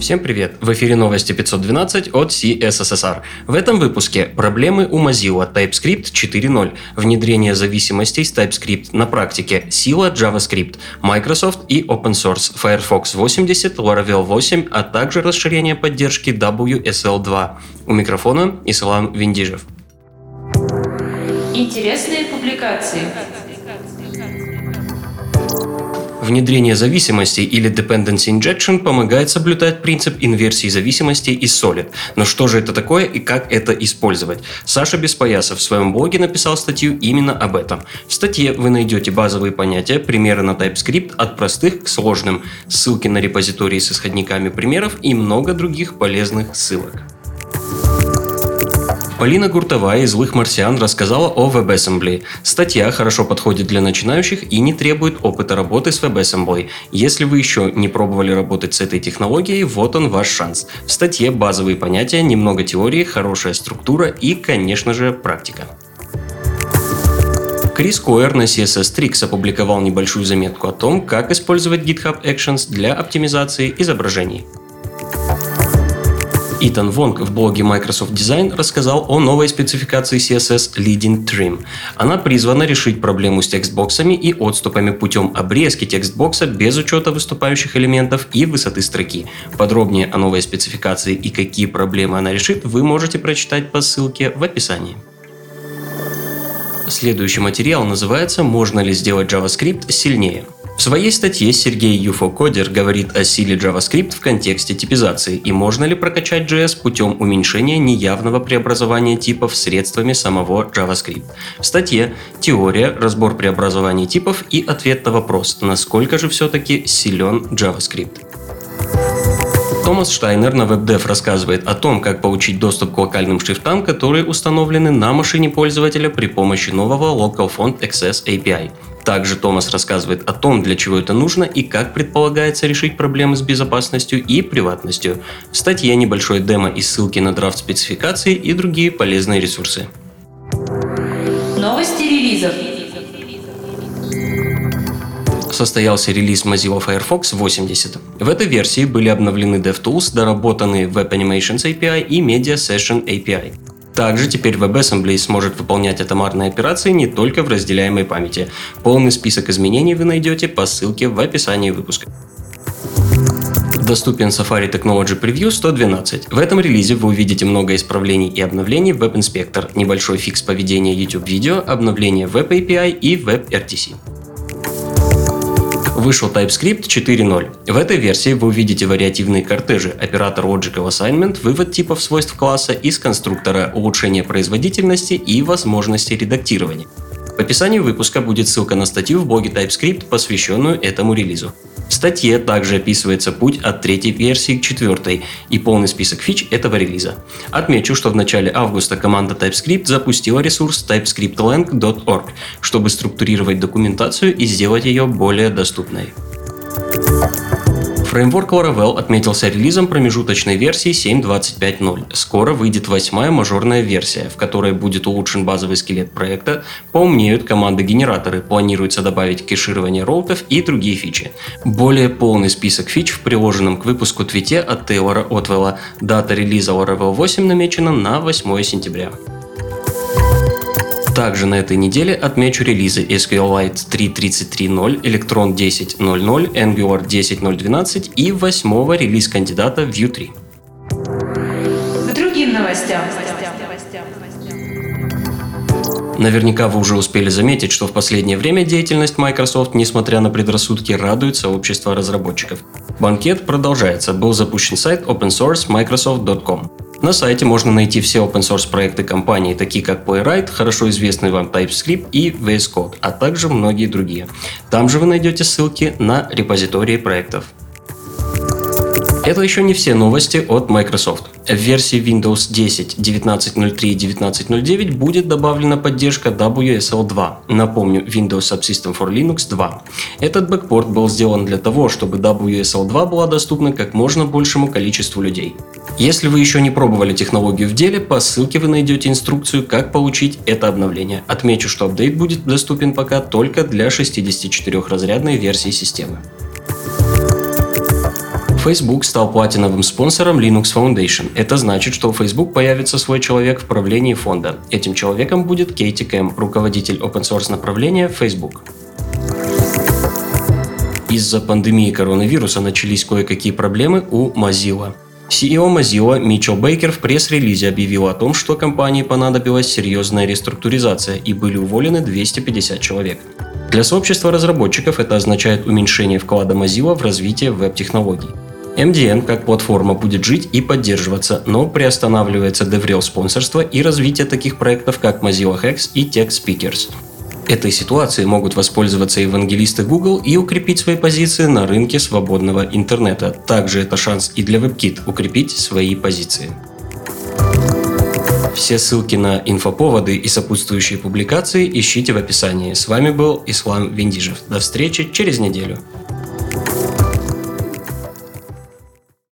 Всем привет! В эфире новости 512 от CSSR. В этом выпуске проблемы у Mozilla TypeScript 4.0, внедрение зависимостей с TypeScript на практике, сила JavaScript, Microsoft и Open Source, Firefox 80, Laravel 8, а также расширение поддержки WSL 2. У микрофона Ислам Виндижев. Интересные публикации. Внедрение зависимостей или dependency injection помогает соблюдать принцип инверсии зависимостей из Solid. Но что же это такое и как это использовать? Саша Беспоясов в своем блоге написал статью именно об этом. В статье вы найдете базовые понятия, примеры на TypeScript от простых к сложным, ссылки на репозитории с исходниками примеров и много других полезных ссылок. Полина Гуртовая из «Злых марсиан» рассказала о WebAssembly. Статья хорошо подходит для начинающих и не требует опыта работы с WebAssembly. Если вы еще не пробовали работать с этой технологией, вот он ваш шанс. В статье базовые понятия, немного теории, хорошая структура и, конечно же, практика. Крис Койер на CSS Tricks опубликовал небольшую заметку о том, как использовать GitHub Actions для оптимизации изображений. Итан Вонг в блоге Microsoft Design рассказал о новой спецификации CSS Leading Trim. Она призвана решить проблему с текстбоксами и отступами путем обрезки текстбокса без учета выступающих элементов и высоты строки. Подробнее о новой спецификации и какие проблемы она решит, вы можете прочитать по ссылке в описании. Следующий материал называется «Можно ли сделать JavaScript сильнее?». В своей статье Сергей Юфокодер говорит о силе JavaScript в контексте типизации и можно ли прокачать JS путем уменьшения неявного преобразования типов средствами самого JavaScript. В статье «Теория, разбор преобразований типов и ответ на вопрос, насколько же все-таки силен JavaScript». Томас Штайнер на WebDev рассказывает о том, как получить доступ к локальным шрифтам, которые установлены на машине пользователя при помощи нового Local Font Access API. Также Томас рассказывает о том, для чего это нужно и как предполагается решить проблемы с безопасностью и приватностью. В статье небольшое демо и ссылки на драфт спецификации и другие полезные ресурсы. Новости релизов состоялся релиз Mozilla Firefox 80. В этой версии были обновлены DevTools, доработанные Web Animations API и Media Session API. Также теперь WebAssembly сможет выполнять атомарные операции не только в разделяемой памяти. Полный список изменений вы найдете по ссылке в описании выпуска. Доступен Safari Technology Preview 112. В этом релизе вы увидите много исправлений и обновлений в Web Inspector, небольшой фикс поведения YouTube видео, обновление Web API и Web RTC вышел TypeScript 4.0. В этой версии вы увидите вариативные кортежи, оператор Logical Assignment, вывод типов свойств класса из конструктора, улучшение производительности и возможности редактирования. В описании выпуска будет ссылка на статью в блоге TypeScript, посвященную этому релизу. В статье также описывается путь от третьей версии к четвертой и полный список фич этого релиза. Отмечу, что в начале августа команда TypeScript запустила ресурс typescriptlang.org, чтобы структурировать документацию и сделать ее более доступной. Фреймворк Laravel отметился релизом промежуточной версии 7.25.0. Скоро выйдет восьмая мажорная версия, в которой будет улучшен базовый скелет проекта, поумнеют команды-генераторы, планируется добавить кэширование роутов и другие фичи. Более полный список фич в приложенном к выпуску твите от Тейлора Отвелла. Дата релиза Laravel 8 намечена на 8 сентября. Также на этой неделе отмечу релизы SQLite 3.33.0, Electron 10.0.0, Angular 10.0.12 и восьмого релиз кандидата Vue 3. К другим новостям. Наверняка вы уже успели заметить, что в последнее время деятельность Microsoft, несмотря на предрассудки, радует сообщество разработчиков. Банкет продолжается. Был запущен сайт opensource.microsoft.com. На сайте можно найти все open source проекты компании, такие как Playwright, хорошо известный вам TypeScript и VS Code, а также многие другие. Там же вы найдете ссылки на репозитории проектов. Это еще не все новости от Microsoft. В версии Windows 10 19.03 и 19.09 будет добавлена поддержка WSL 2. Напомню, Windows Subsystem for Linux 2. Этот бэкпорт был сделан для того, чтобы WSL 2 была доступна как можно большему количеству людей. Если вы еще не пробовали технологию в деле, по ссылке вы найдете инструкцию, как получить это обновление. Отмечу, что апдейт будет доступен пока только для 64-разрядной версии системы. Facebook стал платиновым спонсором Linux Foundation. Это значит, что у Facebook появится свой человек в правлении фонда. Этим человеком будет Кейти Кэм, руководитель open source направления Facebook. Из-за пандемии коронавируса начались кое-какие проблемы у Mozilla. CEO Mozilla Митчел Бейкер в пресс-релизе объявил о том, что компании понадобилась серьезная реструктуризация и были уволены 250 человек. Для сообщества разработчиков это означает уменьшение вклада Mozilla в развитие веб-технологий. MDN как платформа будет жить и поддерживаться, но приостанавливается DevRel спонсорство и развитие таких проектов, как Mozilla Hacks и Tech Speakers. Этой ситуацией могут воспользоваться евангелисты Google и укрепить свои позиции на рынке свободного интернета. Также это шанс и для WebKit укрепить свои позиции. Все ссылки на инфоповоды и сопутствующие публикации ищите в описании. С вами был Ислам Вендижев. До встречи через неделю.